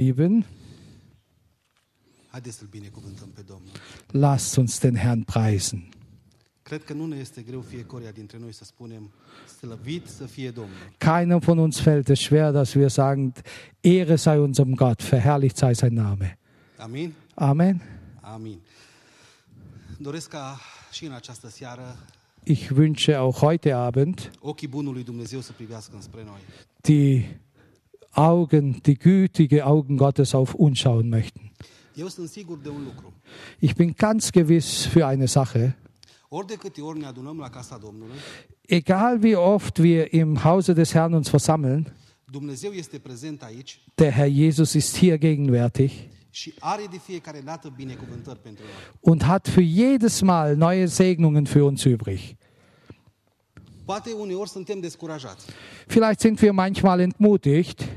Lieben, lasst uns den Herrn preisen. Ne. Keinem von uns fällt es schwer, dass wir sagen, Ehre sei unserem Gott, verherrlicht sei sein Name. Amen. Această seară Ich wünsche auch heute Abend die Augen, die gütige Augen Gottes auf uns schauen möchten. Ich bin ganz gewiss für eine Sache. Ne Egal wie oft wir im Hause des Herrn uns versammeln, der Herr Jesus ist hier gegenwärtig und hat für jedes Mal neue Segnungen für uns übrig. Vielleicht sind wir manchmal entmutigt,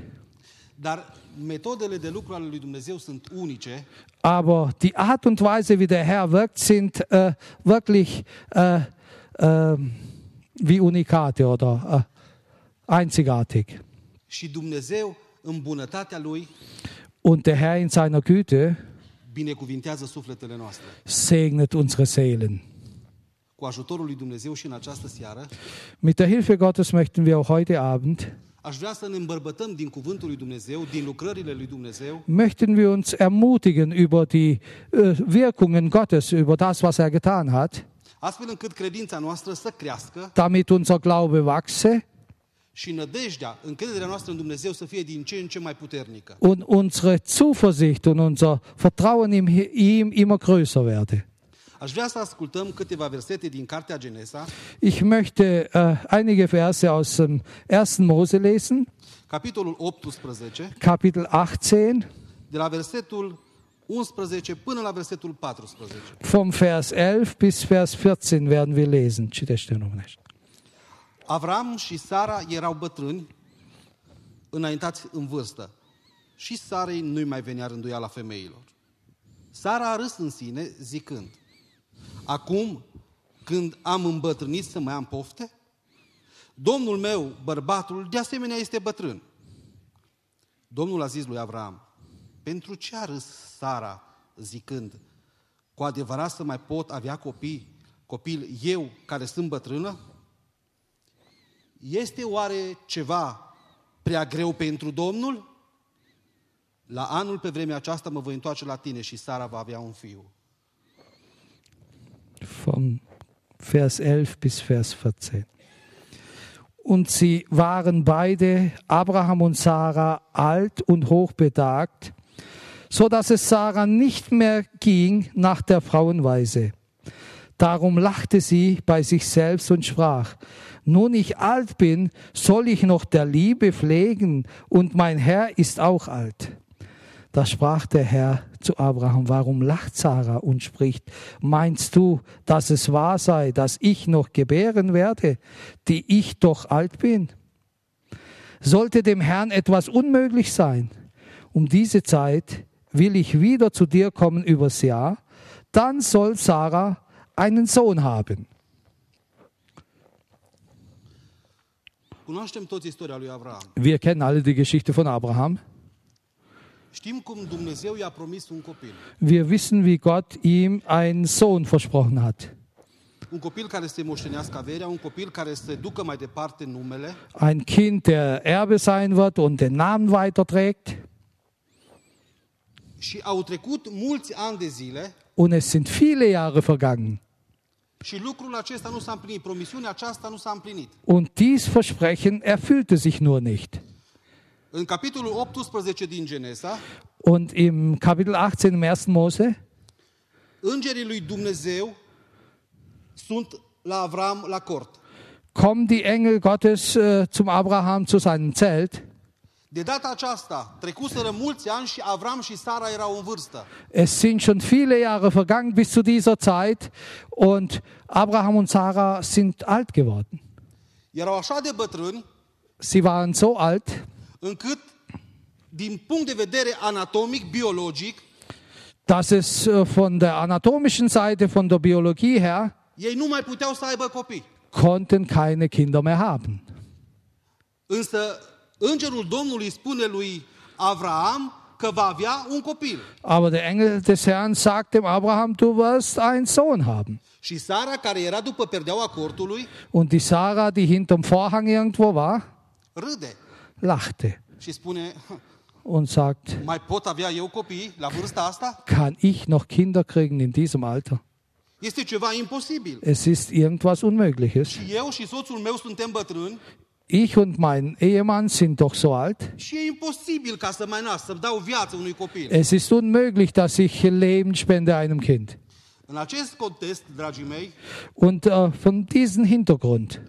aber die Art und Weise, wie der Herr wirkt, sind äh, wirklich äh, äh, wie Unikate oder einzigartig. Und der Herr in seiner Güte segnet unsere Seelen. Mit der Hilfe Gottes möchten wir auch heute Abend, aș vrea să ne îmbărbătăm din cuvântul lui Dumnezeu, din lucrările lui Dumnezeu, möchten wir uns ermutigen über die äh, Wirkungen Gottes, über das, was er getan hat, astfel încât credința noastră să crească damit unser Glaube wachse și nădejdea, încrederea noastră în Dumnezeu să fie din ce în ce mai puternică. und unsere Zuversicht und unser Vertrauen in ihm immer größer werde. Ich möchte äh, einige Verse aus dem 1. Mose lesen, capitolul 18, Kapitel 18, de la versetul 11 până la versetul 14. vom Vers 11 bis Vers 14 werden wir lesen. Citește în românește. Avram și Sara erau bătrâni, înaintați în vârstă. Și Sarei nu-i mai venea rânduiala femeilor. Sara a râs în sine, zicând, Acum, când am îmbătrânit să mai am pofte? Domnul meu, bărbatul, de asemenea este bătrân. Domnul a zis lui Avram, pentru ce a râs Sara, zicând, cu adevărat să mai pot avea copii, copil eu care sunt bătrână? Este oare ceva prea greu pentru Domnul? La anul pe vremea aceasta mă voi întoarce la tine și Sara va avea un fiu. Vom Vers 11 bis Vers 14. Und sie waren beide, Abraham und Sarah, alt und hochbetagt, so dass es Sarah nicht mehr ging nach der Frauenweise. Darum lachte sie bei sich selbst und sprach, nun ich alt bin, soll ich noch der Liebe pflegen, und mein Herr ist auch alt. Da sprach der Herr zu Abraham, warum lacht Sarah und spricht, meinst du, dass es wahr sei, dass ich noch gebären werde, die ich doch alt bin? Sollte dem Herrn etwas unmöglich sein? Um diese Zeit will ich wieder zu dir kommen übers Jahr, dann soll Sarah einen Sohn haben. Wir kennen alle die Geschichte von Abraham. Știm cum Dumnezeu i-a promis un copil. Wir wissen, wie Gott ihm einen Sohn versprochen hat. Ein Kind, der Erbe sein wird und den Namen weiterträgt. Und es sind viele Jahre vergangen. Und dies Versprechen erfüllte sich nur nicht. În capitolul 18 din Genesa, Und im Kapitel 18 im 1. Mose îngerii lui Dumnezeu sunt la Avram la cort. kommen die Engel Gottes äh, zum Abraham zu seinem Zelt. De data aceasta, trecuseră mulți ani și Avram și Sara erau în vârstă. Es sind schon viele Jahre vergangen bis zu dieser Zeit und Abraham und Sarah sind alt geworden. Erau așa de bătrâni Sie waren so alt, încât, din punct de vedere anatomic, biologic, dass es äh, von der anatomischen Seite, von der Biologie her, ei nu mai puteau să aibă copii. konnten keine Kinder mehr haben. Însă, îngerul Domnului spune lui Avram că va avea un copil. Aber der Engel des Herrn sagt dem Abraham, du wirst einen Sohn haben. Și Sara, care era după perdeaua cortului, Und die Sarah, die hinterm Vorhang irgendwo war, râde lachte und sagt, kann ich noch Kinder kriegen in diesem Alter? Es ist irgendwas Unmögliches. Ich und mein Ehemann sind doch so alt. e. Es ist unmöglich, dass ich Leben spende einem Kind. Und äh, von diesem Hintergrund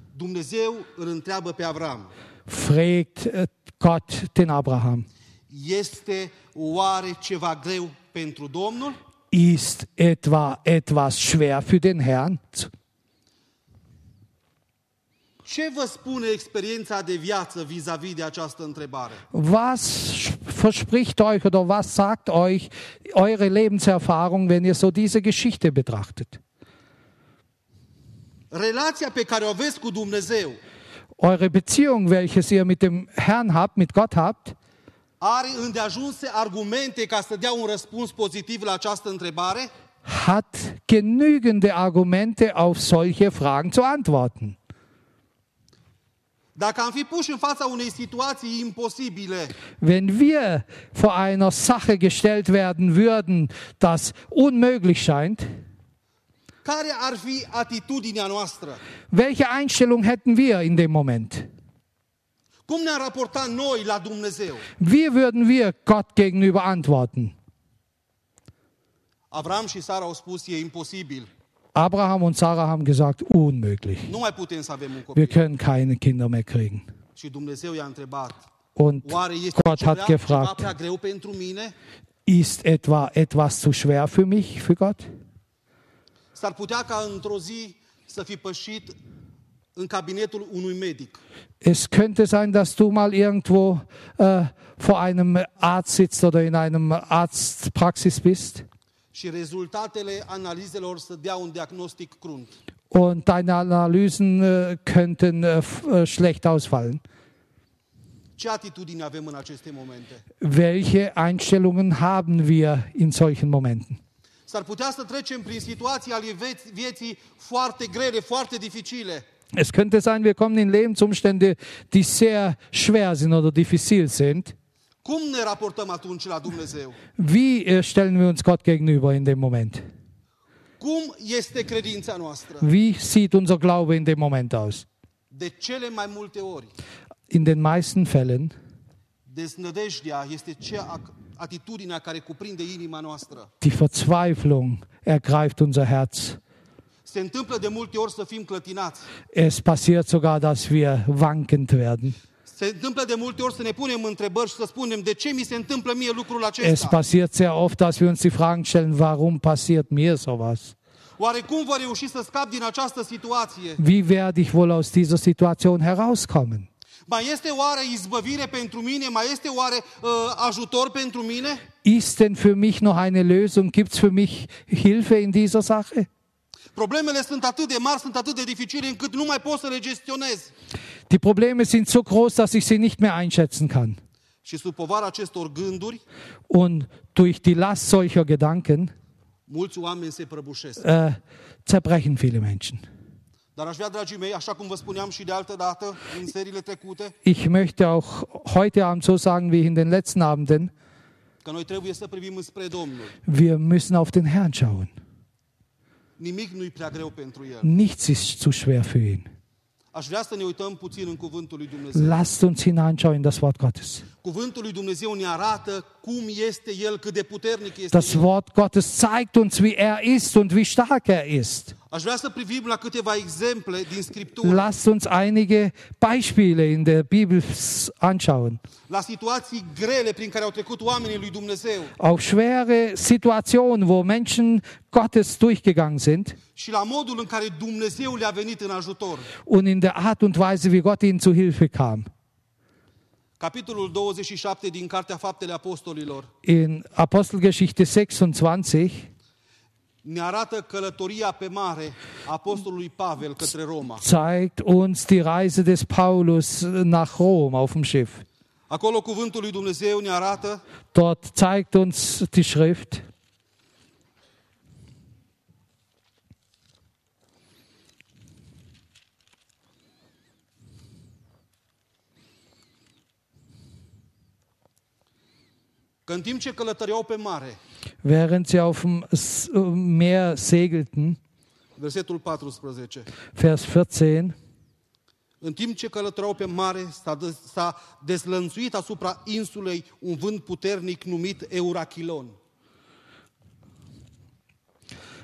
Fragt äh, Gott den Abraham, este oare ceva greu pentru Domnul? ist etwa etwas schwer für den Herrn? Ce vă spune experiența de viață vis-a-vis de această întrebare? Was verspricht euch oder was sagt euch eure Lebenserfahrung, wenn ihr so diese Geschichte betrachtet? Relația pe care o aveți cu Dumnezeu Eure Beziehung, welches ihr mit dem Herrn habt, mit Gott habt, are îndeajunse argumente ca să dea un răspuns pozitiv la această întrebare? hat genügende Argumente auf solche Fragen zu antworten. Dacă am fi puși în fața unei situații imposibile, Wenn wir vor einer Sache gestellt werden würden, das unmöglich scheint, care ar fi atitudinea noastră? welche Einstellung hätten wir in dem Moment? Cum ne-am raportat noi la Dumnezeu? Wie würden wir Gott gegenüber antworten? Avram și Sara au spus, e imposibil. Abraham und Sarah haben gesagt, unmöglich. Nu mai putem să avem un copil. Wir können keine Kinder mehr kriegen. Și Dumnezeu i-a întrebat, Und Gott hat gefragt, ist etwa etwas zu schwer für mich, für Gott? S-ar putea ca într-o zi să fi pășit în cabinetul unui medic Es könnte sein, dass du mal irgendwo äh, vor einem Arzt sitzt oder in einem Arztpraxis bist și rezultatele analizelor să dea un diagnostic crunt. und deine Analysen äh, könnten äh, äh, schlecht ausfallen. Ce atitudine avem în aceste momente? Welche Einstellungen haben wir in solchen Momenten? S-ar putea să trecem prin situații ale vieți- vieții foarte grele, foarte dificile. Es könnte sein, wir kommen in Lebensumstände, die sehr schwer sind oder diffizil sind. Cum ne raportăm atunci la Dumnezeu? Wie äh, stellen wir uns Gott gegenüber in dem Moment? Cum este credința noastră? Wie sieht unser Glaube in dem Moment aus? De cele mai multe ori, In den meisten Fällen deznădejdea este cea die Verzweiflung ergreift unser Herz. Es passiert sogar, dass wir wankend werden. Ne Es passiert sehr oft, dass wir uns die Fragen stellen, warum passiert mir sowas? Wie werde ich wohl aus dieser Situation herauskommen? Mai este oare izbăvire pentru mine? Mai este oare uh, ajutor pentru mine? Ist denn für mich noch eine Lösung? Gibt es für mich Hilfe in dieser Sache? Problemele sunt atât de mari, sunt atât de dificile încât nu mai pot să le gestionez. Die Probleme sind so groß, dass ich sie nicht mehr einschätzen kann. Și sub povara acestor gânduri, Und durch die Last solcher Gedanken mulți oameni se prăbușesc. äh, zerbrechen viele Menschen. Ich möchte auch heute Abend so sagen wie in den letzten Abenden, wir müssen auf den Herrn schauen. Nichts ist zu schwer für ihn. Ne. Lasst uns hineinschauen in das Wort Gottes. Ne Das. Wort Gottes zeigt uns, wie er ist und wie stark er ist. Lasst uns einige Beispiele in der Bibel anschauen. Auch schwere Situationen, wo Menschen Gottes durchgegangen sind. Und in der Art und Weise, wie Gott ihnen zu Hilfe kam. Capitolul 27 din Cartea Faptele Apostolilor. In Apostelgeschichte 26 ne arată călătoria pe mare a apostolului Pavel către Roma. zeigt uns die Reise des Paulus nach Rom auf dem Schiff. Acolo cuvântul lui Dumnezeu ne arată Dort zeigt uns die Schrift, că în timp ce călătoreau pe mare, während sie auf dem S- Meer segelten, versetul 14, Vers 14, în timp ce călătoreau pe mare, s-a, dez- s-a dezlănțuit asupra insulei un vânt puternic numit Eurachilon.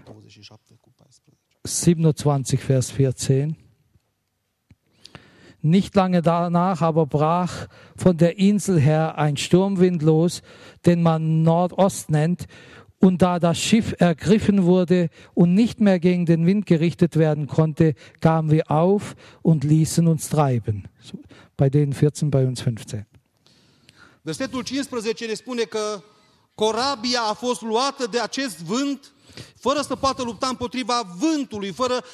27 cu 14. 27, Vers 14. Nicht lange danach aber brach von der Insel her ein Sturmwind los, den man Nordost nennt, und da das Schiff ergriffen wurde und nicht mehr gegen den Wind gerichtet werden konnte, gaben wir auf und ließen uns treiben. Bei denen 14, bei uns 15. Versetul 15 ne spune că corabia a fost luată de acest vânt fără să poată lupta împotriva vântului, fără,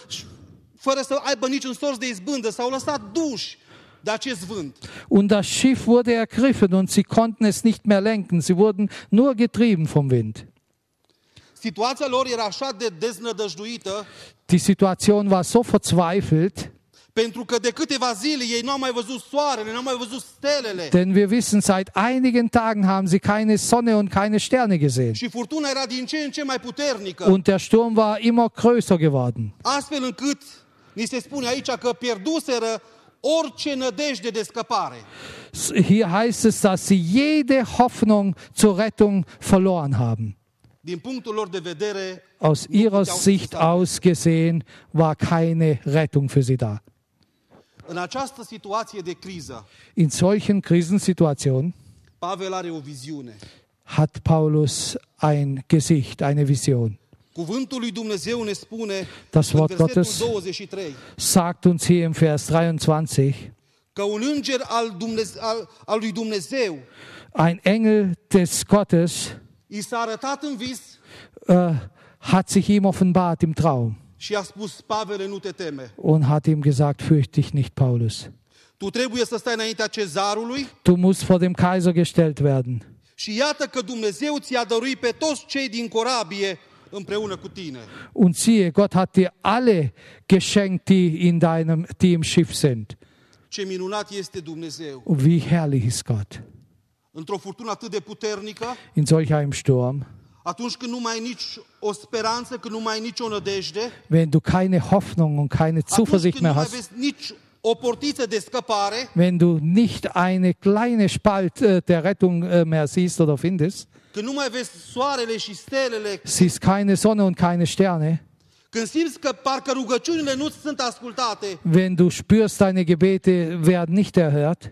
fără să aibă niciun sorț de izbândă. S-au lăsat duși de acest vânt. Und das Schiff wurde ergriffen und sie konnten es nicht mehr lenken. Sie wurden nur getrieben vom Wind. Situația lor era așa de deznădăjduită Die Situation war so verzweifelt, pentru că de câteva zile ei nu au mai văzut soarele, nu au mai văzut stelele. denn wir wissen, seit einigen Tagen haben sie keine Sonne und keine Sterne gesehen. Și furtuna era din ce în ce mai puternică, Und der Sturm war immer größer geworden. astfel încât ni se spune aici că pierduseră orice nădejde de scăpare. Hier heißt es, dass sie jede Hoffnung zur Rettung verloren haben. Din punctul lor de vedere, Aus ihrer Sicht aus gesehen war keine Rettung für sie da. în această situație de criză, In solchen Krisensituationen Pavel are o viziune. hat Paulus ein Gesicht, eine Vision. Cuvântul lui Dumnezeu ne spune Das în Wort versetul Gottes 23 sagt uns hier im Vers 23, că un înger al, Dumneze- al, al lui Dumnezeu ein Engel des Gottes i s-a arătat în vis äh, hat sich ihm offenbart im Traum și a spus, Pavele, nu te teme. und hat ihm gesagt, fürchte dich nicht, Paulus. Tu trebuie să stai înaintea cezarului Du musst vor dem Kaiser gestellt werden. și iată că Dumnezeu ți-a dăruit pe toți cei din corabie. Und siehe, Gott hat dir alle geschenkt, die in deinem, die im Schiff sind. Und wie herrlich ist Gott. In solch einem Sturm, wenn du keine Hoffnung und keine Zuversicht mehr hast, wenn du nicht eine kleine Spalt äh, der Rettung äh, mehr siehst oder findest, siehst keine Sonne und keine Sterne, wenn du spürst, deine Gebete werden nicht erhört,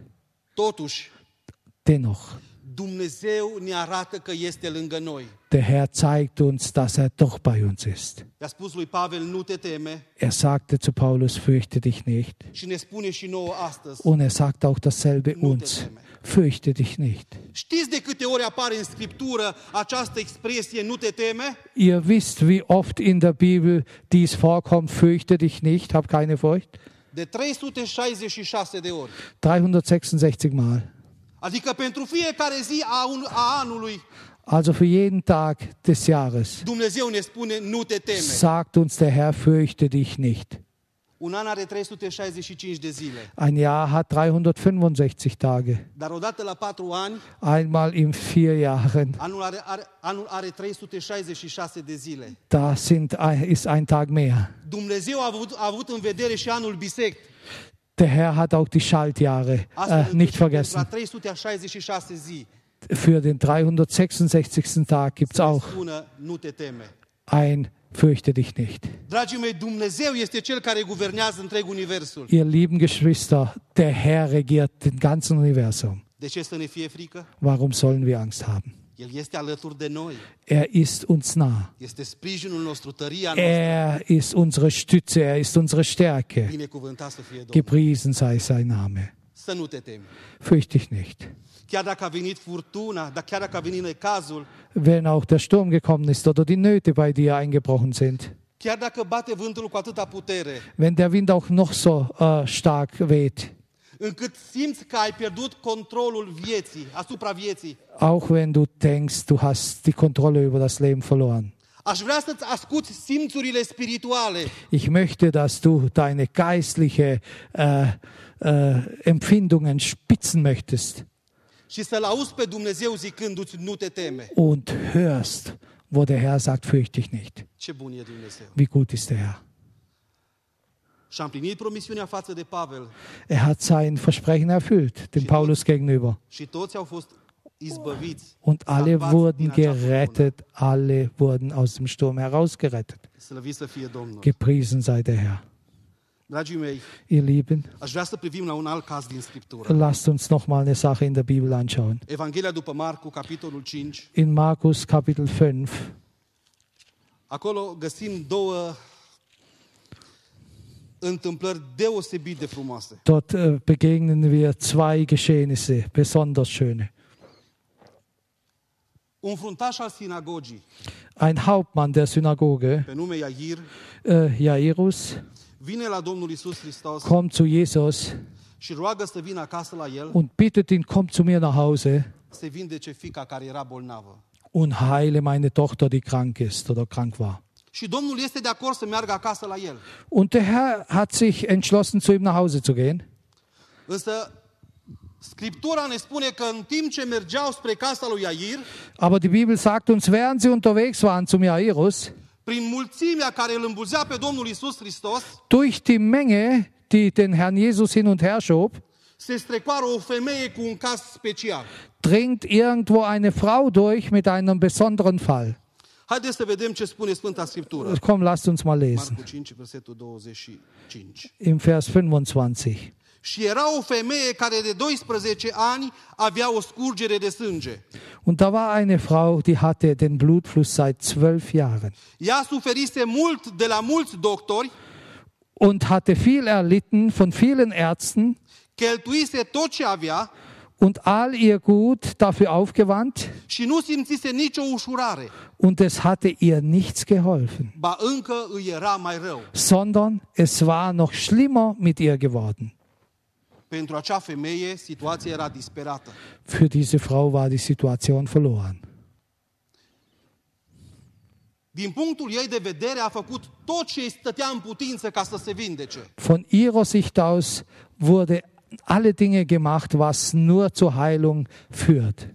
dennoch, Dumnezeu ne arată că este lângă noi. der Herr zeigt uns, dass er doch bei uns ist. I-a spus lui Pavel, nu te teme Er sagte zu Paulus, fürchte dich nicht. și ne spune și nouă astăzi. Und er sagt auch dasselbe Nu te uns, teme. fürchte dich nicht. Știți de câte ori apare în Scriptură această expresie, nu te teme? Ihr wisst, wie oft in der Bibel dies vorkommt, fürchte dich nicht, hab keine Furcht. De 366 de ori. 366 Mal. Adică pentru fiecare zi a, un, a anului, Also für jeden Tag des Jahres Dumnezeu ne spune, nu te teme. sagt uns der Herr, fürchte dich nicht. Un an are 365 de zile. Ein Jahr hat 365 Tage. Dar odată la patru ani, Einmal in vier Jahren, anul are, are, anul are 366 de zile. da sind, ist ein Tag mehr. Dumnezeu a avut, a avut în vedere și anul bisect. Der Herr hat auch die Schaltjahre äh, nicht vergessen. La 366 zi Für den 366. Tag gibt es auch ein Fürchte dich nicht. Ihr lieben Geschwister, der Herr regiert den ganzen Universum. Ne? Warum sollen wir Angst haben? Er ist uns nah. Er ist unsere Stütze, er ist unsere Stärke. Gepriesen sei sein Name. Fürchte dich nicht. Wenn auch der Sturm gekommen ist oder die Nöte bei dir eingebrochen sind, wenn der Wind auch noch so äh, stark weht, încât simți că ai pierdut controlul vieții, asupra vieții. auch wenn du denkst, du hast die Kontrolle über das Leben verloren. Aș vrea să-ți ascuți simțurile spirituale Ich möchte, dass du deine geistliche äh, äh, Empfindungen spitzen möchtest și să-L auzi pe Dumnezeu zicându-ți nu te teme. und hörst, wo der Herr sagt, fürchte dich nicht. Ce bun e Dumnezeu. Wie gut ist der Herr. Er hat sein Versprechen erfüllt, dem Paulus gegenüber. Und alle wurden gerettet, alle wurden aus dem Sturm herausgerettet. Gepriesen sei der Herr. Ihr Lieben, lasst uns noch mal eine Sache in der Bibel anschauen. Evanghelia după Marcu, capitolul 5. In Markus Kapitel 5, Acolo găsim două întâmplări deosebit de frumoase. Dort äh, begegnen wir zwei Geschehnisse, besonders schöne. Ein Hauptmann der Synagoge, äh, Jairus, kommt zu Jesus el und bittet ihn, komm zu mir nach Hause fica und heile meine Tochter, die krank ist oder krank war. Und der Herr hat sich entschlossen, zu ihm nach Hause zu gehen. Ne Aber die Bibel sagt uns, während sie unterwegs waren zum Jairus, durch die Menge, die den Herrn Jesus hin und her schob, dringt irgendwo eine Frau durch mit einem besonderen Fall. Haideți să vedem ce spune Sfânta Scriptură. Komm, lasst uns mal lesen. Marcu 5, versetul 25. Im Vers 25. Și era o femeie care de 12 ani avea o scurgere de sânge. Und da war eine Frau, die hatte den Blutfluss seit zwölf Jahren Ea suferise mult de la mulți doctori, und hatte viel erlitten von vielen Ärzten cheltuise tot ce avea und all ihr Gut dafür aufgewandt și nu simțise nicio ușurare, und es hatte ihr nichts geholfen, ba încă îi era mai rău. sondern es war noch schlimmer mit ihr geworden. Pentru acea femeie, situația era disperată. Für diese Frau war die Situation verloren. Din punctul ei de vedere, a făcut tot ce îi stătea în putință ca să se vindece. Von ihrer Sicht aus wurde alle Dinge gemacht, was nur zur Heilung führt.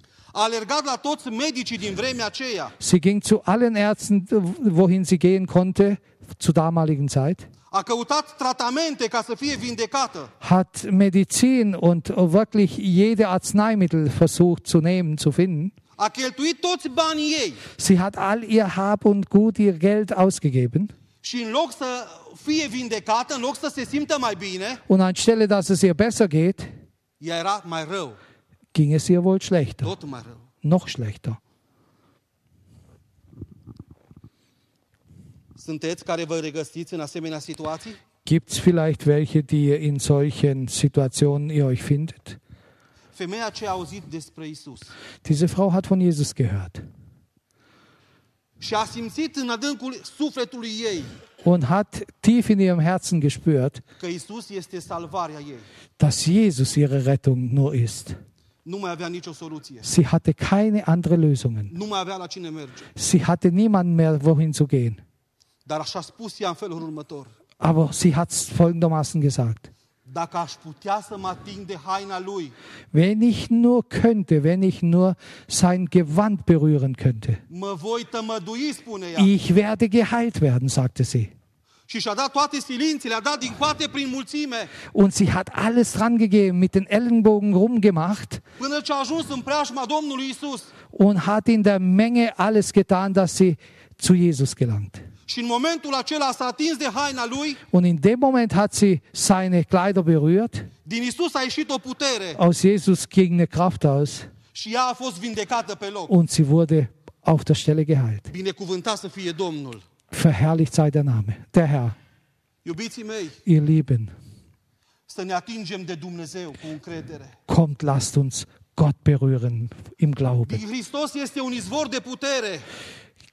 Sie ging zu allen Ärzten, wohin sie gehen konnte, zur damaligen Zeit, hat Medizin und wirklich jede Arzneimittel versucht zu nehmen, zu finden. Sie hat all ihr Hab und Gut, ihr Geld ausgegeben. Și în loc să fie vindecată, în loc să se simtă mai bine, Und anstelle, dass es ihr besser geht, ea era mai rău. ging es ihr wohl schlechter, Tot mai rău. noch schlechter. Sunteți care vă regăsiți în asemenea situații? Gibt es vielleicht welche, die in solchen Situationen ihr euch findet? Femeia ce a auzit despre Isus Diese Frau hat von Jesus gehört și a simțit în adâncul sufletului ei und hat tief in ihrem Herzen gespürt, dass Jesus ihre Rettung nur ist. Sie hatte keine andere Lösungen. Sie hatte niemanden mehr, wohin zu gehen. Aber sie hat es folgendermaßen gesagt. Wenn ich nur könnte, wenn ich nur sein Gewand berühren könnte. Ich werde geheilt werden, sagte sie. Und sie hat alles dran gegeben, mit den Ellenbogen rumgemacht und hat in der Menge alles getan, dass sie zu Jesus gelangt. Și în momentul acela s-a atins de haina lui, Und in dem Moment hat sie seine Kleider berührt. din Isus a ieșit o putere Aus Jesus ging eine Kraft aus și ea a fost vindecată pe loc. und sie wurde auf der Stelle geheilt. Verherrlicht sei der Name, der Herr, ihr Lieben. ne. Kommt, lasst uns Gott berühren im Glauben. Hristos este un izvor de putere,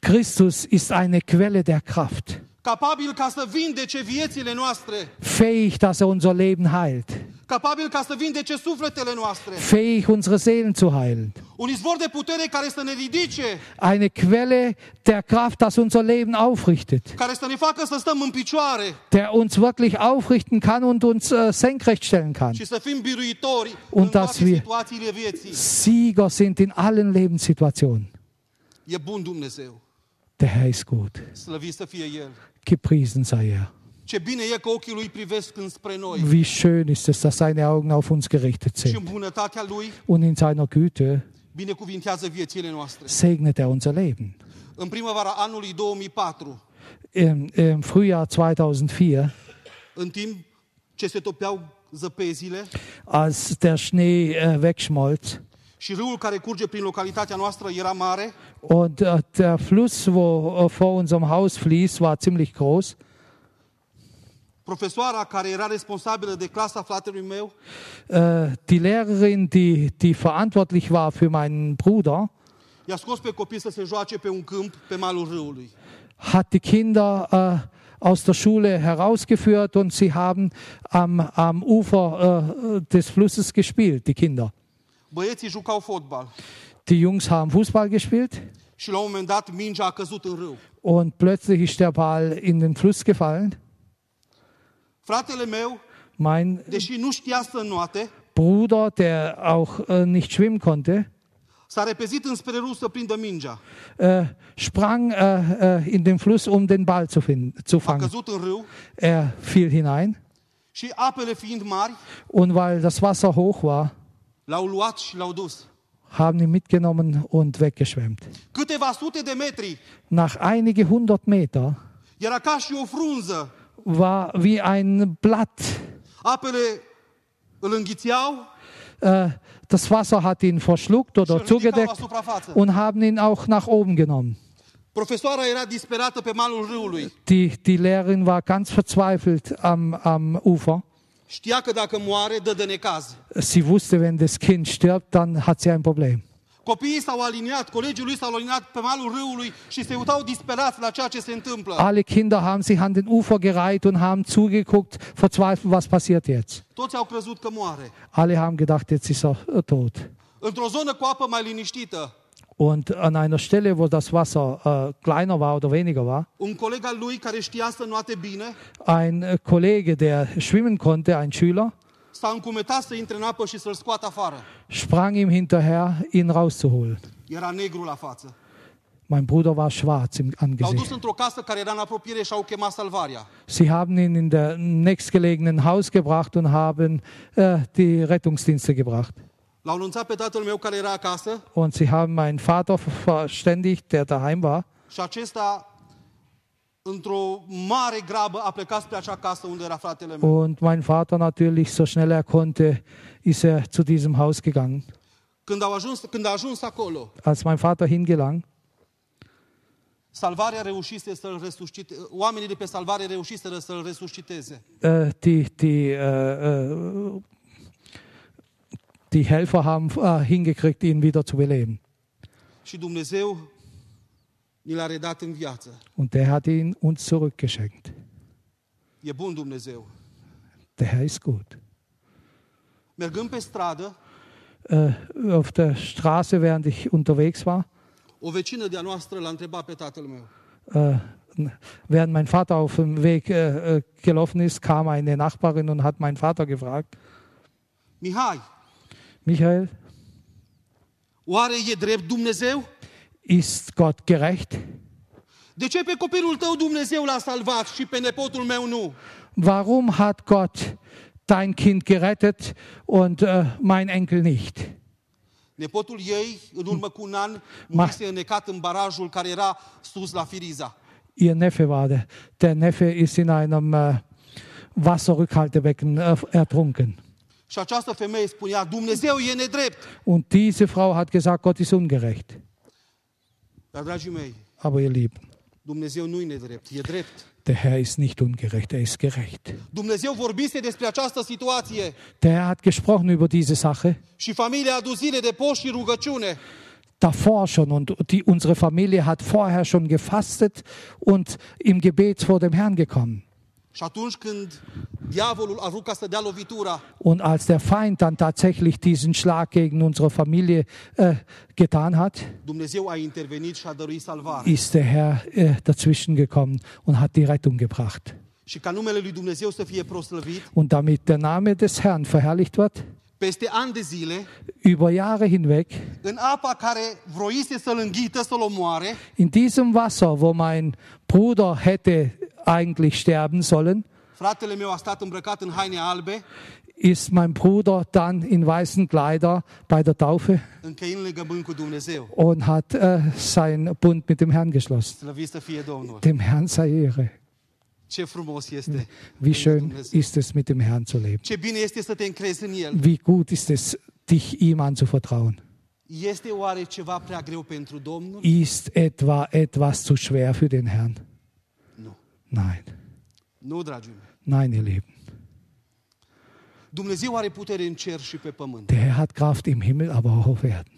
Christus ist eine Quelle der Kraft, capabil ca să vindece viețile noastre, fähig, dass er unser Leben heilt, capabil ca să vindece sufletele noastre, fähig, unsere Seelen zu heilen. un izvor de putere care să ne ridice, Eine Quelle der Kraft, das unser Leben aufrichtet, care să ne facă să stăm în picioare der uns wirklich aufrichten kann und uns äh, senkrecht stellen kann. și să fim biruitori Un în das toate wir-. Sieger sind in allen Lebenssituationen. E bun Dumnezeu, Der Herr ist gut. Gepriesen sei er. E Wie schön ist es, dass seine Augen auf uns gerichtet sind. Und in seiner Güte segnet er unser Leben. În primăvara anului 2004, Im, Im Frühjahr 2004, în timp ce se topeau zăpezile als der Schnee äh, wegschmolz și râul care curge prin localitatea noastră era mare, und äh, der Fluss, wo äh, vor unserem Haus fließt, war ziemlich groß. profesoara care era responsabilă de clasa fratelui meu Äh, die Lehrerin, die, die verantwortlich war für meinen Bruder, i-a scos pe copii să se joace pe un câmp pe malul râului. hat die Kinder äh, aus der Schule herausgeführt und sie haben am, am Ufer äh, des Flusses gespielt, die Kinder. Băieții jucau fotbal Die Jungs haben Fußball gespielt și la un moment dat mingea a căzut în râu. und plötzlich ist der Ball in den Fluss gefallen. Fratele meu, Mein deși nu știa să înnoate, Bruder, der auch äh, nicht schwimmen konnte, s-a repezit înspre râu să prindă mingea. äh, sprang äh, in den Fluss, um den Ball zu, finden, zu A fangen. căzut în râu Er fiel hinein și apele fiind mari, und weil das Wasser hoch war, haben ihn mitgenommen und weggeschwemmt. Nach einige hundert Meter war wie ein Blatt. Äh, das Wasser hat ihn verschluckt oder zugedeckt und haben ihn auch nach oben genommen. Die, die Lehrerin war ganz verzweifelt am, am Ufer. Știa că dacă moare, dă de necaz. Sie wusste, wenn das Kind stirbt, dann hat sie ein Problem. Copiii s-au aliniat, colegii lui s-au aliniat pe malul râului și se uitau disperați la ceea ce se întâmplă. Alle Kinder haben sich an den Ufer gereiht und haben zugeguckt, verzweifelt, was passiert jetzt. Toți au crezut că moare. Alle haben gedacht, jetzt ist er tot. Într-o zonă cu apă mai liniștită, Und an einer Stelle, wo das Wasser äh, kleiner war oder weniger war, bine, ein äh, Kollege, der schwimmen konnte, ein Schüler, sprang ihm hinterher, ihn rauszuholen. Mein Bruder war schwarz im Angesicht. Sie haben ihn in der nächstgelegenen Haus gebracht und haben äh, die Rettungsdienste gebracht. Und sie haben meinen Vater verständigt, der daheim war. Und mein Vater natürlich, so schnell er konnte, ist er zu diesem Haus gegangen. Als mein Vater hingelang, salvarea reușise să-l resuscite, oamenii de pe salvare reușiseră să-l resusciteze. äh, die, die, äh, äh, die Helfer haben äh, hingekriegt, ihn wieder zu beleben. Und der hat ihn uns zurückgeschenkt. E. Der Herr ist gut. Äh, auf der Straße, während ich unterwegs war, äh, während mein Vater auf dem Weg äh, äh, gelaufen ist, kam eine Nachbarin und hat meinen Vater gefragt, Mihai, Michael, oare e drept Dumnezeu? ist Gott gerecht? De ce pe copilul tău Dumnezeu l-a salvat și pe nepotul meu nu? Warum hat Gott dein Kind gerettet und äh, mein Enkel nicht? Nepotul ei, în urmă cu un an, murise înnecat în barajul care era sus la Firiza. Ihr Neffe war der. Der Neffe ist in einem äh, Wasserrückhaltebecken äh, ertrunken. Și această femeie spunea, Dumnezeu e nedrept. Und diese Frau hat gesagt, Gott ist ungerecht. Dar, dragii mei, Aber ihr Lieben, Dumnezeu nu e nedrept, e drept. der Herr ist nicht ungerecht, er ist gerecht. Dumnezeu vorbise despre această situație Der Herr hat gesprochen über diese Sache și familia a dus zile de post și rugăciune. davor schon und die, unsere Familie hat vorher schon gefastet und im Gebet vor dem Herrn gekommen. Und als der Feind dann tatsächlich diesen Schlag gegen unsere Familie äh, getan hat, ist der Herr äh, dazwischen gekommen und hat die Rettung gebracht. Und damit der Name des Herrn verherrlicht wird, peste ani de zile, über Jahre hinweg, în apa care vroise să-l înghită, să-l omoare, in diesem Wasser, wo mein Bruder hätte eigentlich sterben sollen, fratele meu a stat îmbrăcat în haine albe, ist mein Bruder dann in weißen Kleider bei der Taufe und hat äh, sein Bund mit dem Herrn geschlossen. Dem Herrn sei Ehre. Wie schön ist es, mit dem Herrn zu leben. Wie gut ist es, dich ihm anzuvertrauen. Ist etwa etwas zu schwer für den Herrn? Nein. Nu, dragii mei. Nein, ihr Lieben. Dumnezeu are putere în cer și pe pământ. Der Herr hat Kraft im Himmel, aber auch auf Erden.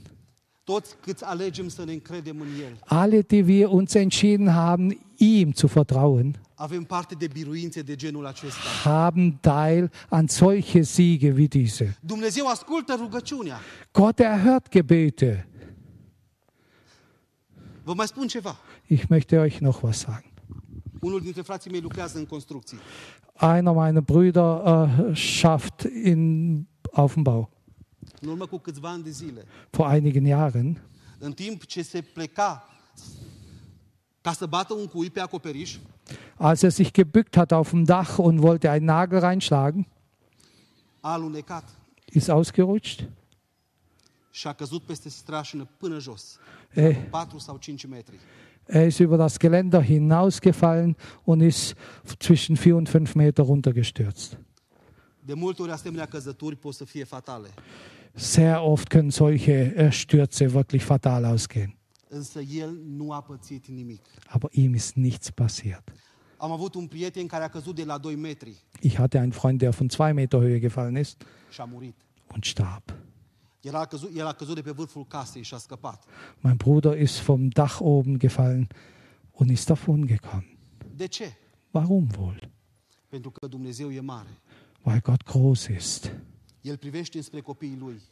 Toți câți alegem să ne încredem în El, Alle, die wir uns entschieden haben, ihm zu vertrauen, avem parte de biruințe de genul acesta. haben Teil an solche Siege wie diese. Dumnezeu ascultă rugăciunea. Gott erhört Gebete. Vă mai spun ceva. Ich möchte euch noch was sagen. Unul dintre frații mei lucrează în construcții. Einer meiner Brüder äh, schafft in, auf dem Bau. În urmă cu câțiva ani de zile, Vor einigen Jahren, în timp ce se pleca ca să bată un cui pe acoperiș, als er sich gebückt hat auf dem Dach und wollte einen Nagel reinschlagen, a alunecat ist ausgerutscht. și a căzut peste strașină până jos. Er, 4 sau 5 metri. Er ist über das Geländer hinausgefallen und ist zwischen vier und fünf Meter runtergestürzt. De multe ori asemenea căzături pot să fie fatale. Sehr oft können solche äh, Stürze wirklich fatal ausgehen. Însă el nu a pățit nimic. Aber ihm ist nichts passiert. Am avut un prieten care a căzut de la 2 metri Ich hatte einen Freund, der von zwei Meter Höhe gefallen ist și a murit. und starb. El a căzut, el a căzut de pe vârful casei și a scăpat. Mein Bruder ist vom Dach oben gefallen und ist davon gekommen. De ce? Warum wohl? Pentru că Dumnezeu e mare. Weil Gott groß ist.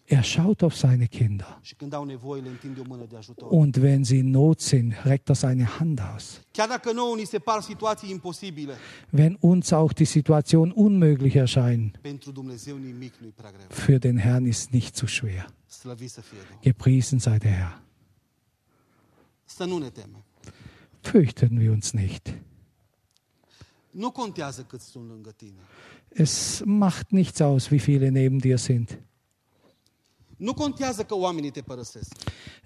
Er schaut auf seine Kinder. Und wenn sie in Not sind, reckt er seine Hand aus. Wenn uns auch die Situation unmöglich greu. für den Herrn ist nicht zu schwer. Gepriesen sei der Herr. Ne. Fürchten wir uns nicht. Es macht nichts aus, wie viele neben dir sind. Nu contează că oamenii te părăsesc.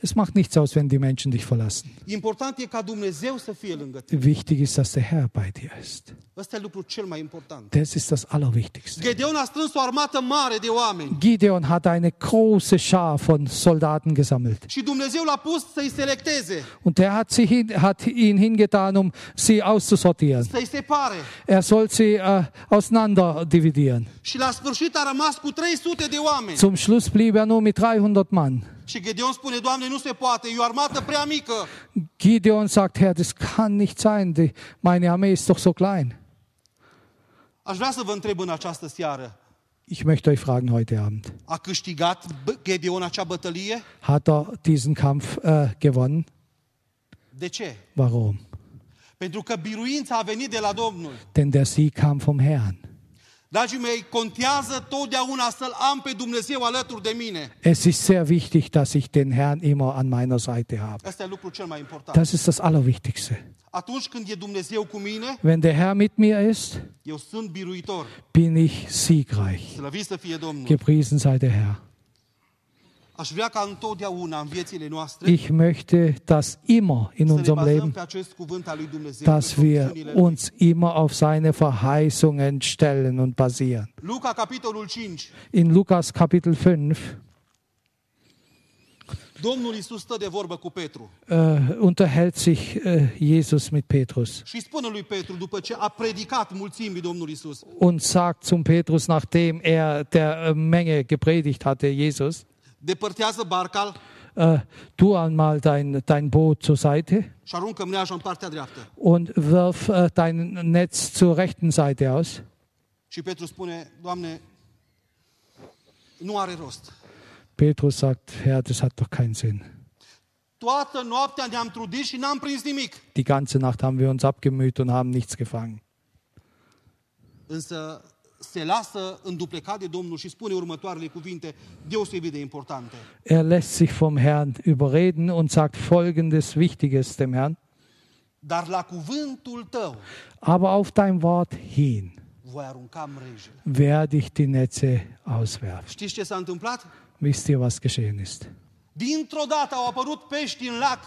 Es macht nichts aus, wenn die Menschen dich verlassen. Important e ca Dumnezeu să fie lângă tine. Wichtig ist, dass der Herr bei dir ist. Ăsta e lucrul cel mai important. Das ist das Allerwichtigste. Gedeon a strâns o armată mare de oameni Gideon hat eine große Schar von Soldaten gesammelt. și Dumnezeu l-a pus să-i selecteze, Und der hat, sie hin, hat ihn hingetan, um sie auszusortieren. să-i separe. Er soll sie äh, auseinander dividieren. Și la sfârșit a rămas cu 300 de oameni. Zum Schluss blieb er nur mit 300 Mann. Și Gedeon spune, Doamne, nu se poate, e o armată prea mică. Gideon sagt, Herr, das kann nicht sein. Die, meine Armee ist doch so klein. Aș vrea să vă întreb în această seară, Ich möchte euch fragen heute Abend, a câștigat Gedeon acea bătălie? hat er diesen Kampf äh, gewonnen? De ce? Warum? Pentru că biruința a venit de la Domnul. Denn der Sieg kam vom Herrn. Dragii mei, contează totdeauna să-L am pe Dumnezeu alături de mine. Es ist sehr wichtig, dass ich den Herrn immer an meiner Seite habe. Ăsta e lucrul cel mai important. Das ist das Allerwichtigste. Atunci când e Dumnezeu cu mine, Wenn der Herr mit mir ist, eu sunt biruitor. bin ich siegreich. Slăvit să fie Domnul. Gepriesen sei der Herr. Aș vrea ca întotdeauna în viețile noastre Ich möchte, dass immer in ne unserem Leben, dass wir uns immer auf seine Verheißungen stellen und basieren. Luca, capitolul 5. In Lukas Kapitel 5 Domnul Iisus stă de vorbă cu Petru äh, unterhält sich äh, Jesus mit Petrus und sagt zum Petrus, nachdem er der äh, Menge gepredigt hatte, Jesus, depărtează barca, äh, tu einmal dein, dein Boot zur Seite und wirf äh, dein Netz zur rechten Seite aus. Spune. Petrus sagt, Herr, das hat doch keinen Sinn. Die ganze Nacht haben wir uns abgemüht und haben nichts gefangen. Însă se lasă înduplecat de Domnul și spune următoarele cuvinte deosebit de importante. Er lässt sich vom Herrn überreden und sagt folgendes Wichtiges dem Herrn. Dar la cuvântul tău Aber auf dein Wort hin voi arunca mrejele. werde ich die Netze auswerfen. Știți ce s-a întâmplat? Wisst ihr, was geschehen ist? Dintr-o dată au apărut pești în lac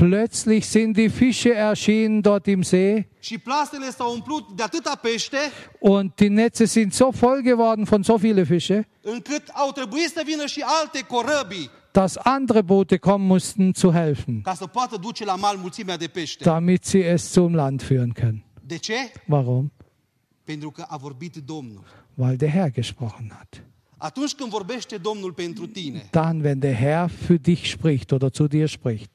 Plötzlich sind die Fische erschienen dort im See und die Netze sind so voll geworden von so vielen Fische, încât au trebuit să vină și alte corăbii dass andere Boote kommen mussten zu helfen, damit sie es zum Land führen können. Warum? Weil der Herr gesprochen hat. Dann, wenn der Herr für dich spricht oder zu dir spricht,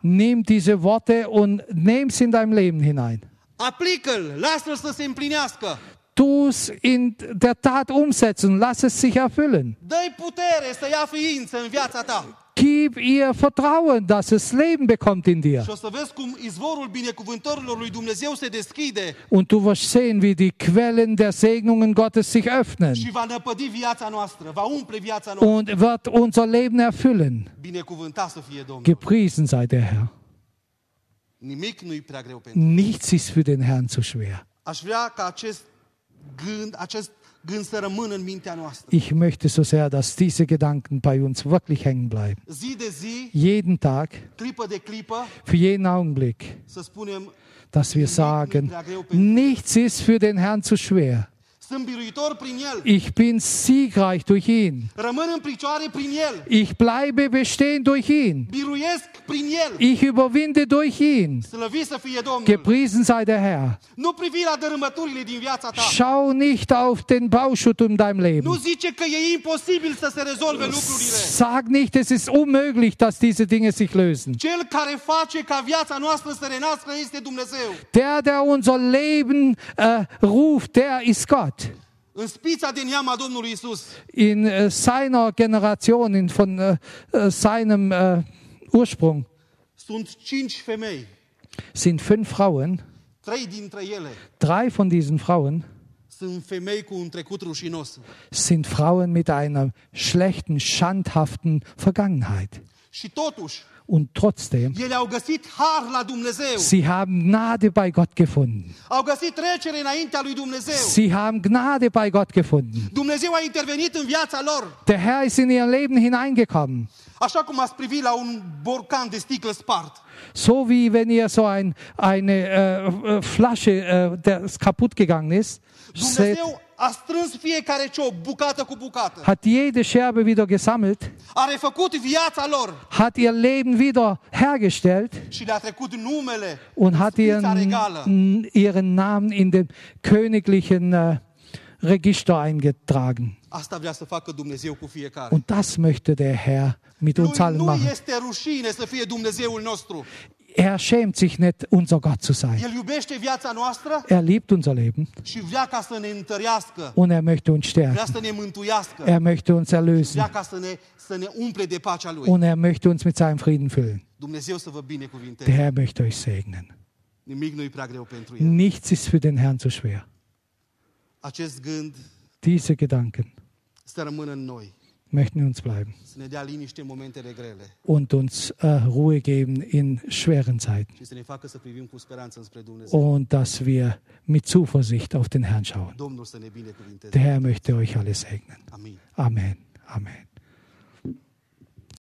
nimm diese Worte und nimm sie in dein Leben hinein. Aplică-l, lasă-l să se împlinească. Tu es in der Tat umsetzen, lass es sich erfüllen. Dă-i putere să ia ființă în viața ta. Gib ihr Vertrauen, dass es Leben bekommt in dir. Und du wirst sehen, wie die Quellen der Segnungen Gottes sich öffnen und wird unser Leben erfüllen. Gepriesen sei der Herr. Nichts ist für den Herrn zu schwer. Aș vrea ca acest gând, acest Ich möchte so sehr, dass diese Gedanken bei uns wirklich hängen bleiben. Jeden Tag, für jeden Augenblick, dass wir sagen, nichts ist für den Herrn zu schwer. Ich bin siegreich durch ihn. Ich bleibe bestehen durch ihn. Ich überwinde durch ihn. Gepriesen sei der Herr. Schau nicht auf den Bauschutt in deinem Leben. e. Sag nicht, es ist unmöglich, dass diese Dinge sich lösen. Der, der unser Leben äh, ruft, der ist Gott. În spița Domnului Isus In äh, seiner Generation, in, von äh, äh, seinem Ursprung, sunt cinci femei. sind fünf Frauen. Trei dintre ele Drei von diesen Frauen sunt femei cu un trecut rușinos. sind Frauen mit einer schlechten, schandhaften Vergangenheit. Și totuși, Und trotzdem, sie haben Gnade bei Gott gefunden. Sie haben Gnade bei Gott gefunden. Der Herr ist in ihr Leben hineingekommen. So wie wenn ihr so ein, eine äh, äh, Flasche, äh, der kaputt gegangen ist, seht, a strâns fiecare ciop, bucată cu bucată. hat jede Scherbe wieder gesammelt, A refăcut viața lor hat ihr Leben wieder hergestellt și le-a trecut numele und hat ihren, ihren Namen in den königlichen äh, Register eingetragen. Asta vrea să facă Dumnezeu cu fiecare. Und das möchte der Herr mit uns allen nu machen. este rușine să fie Dumnezeul nostru. Er schämt sich nicht, unser Gott zu sein. Er liebt unser Leben ne und er möchte uns stärken. ne Er möchte uns erlösen und er möchte uns mit seinem Frieden füllen. Der. Herr möchte euch segnen. Nichts ist für den Herrn zu schwer. Diese Gedanken möchten in uns bleiben ne und uns äh, Ruhe geben in schweren Zeiten ne und dass wir mit Zuversicht auf den Herrn schauen. Ne. Der Herr möchte euch alle segnen. Amen. Amen.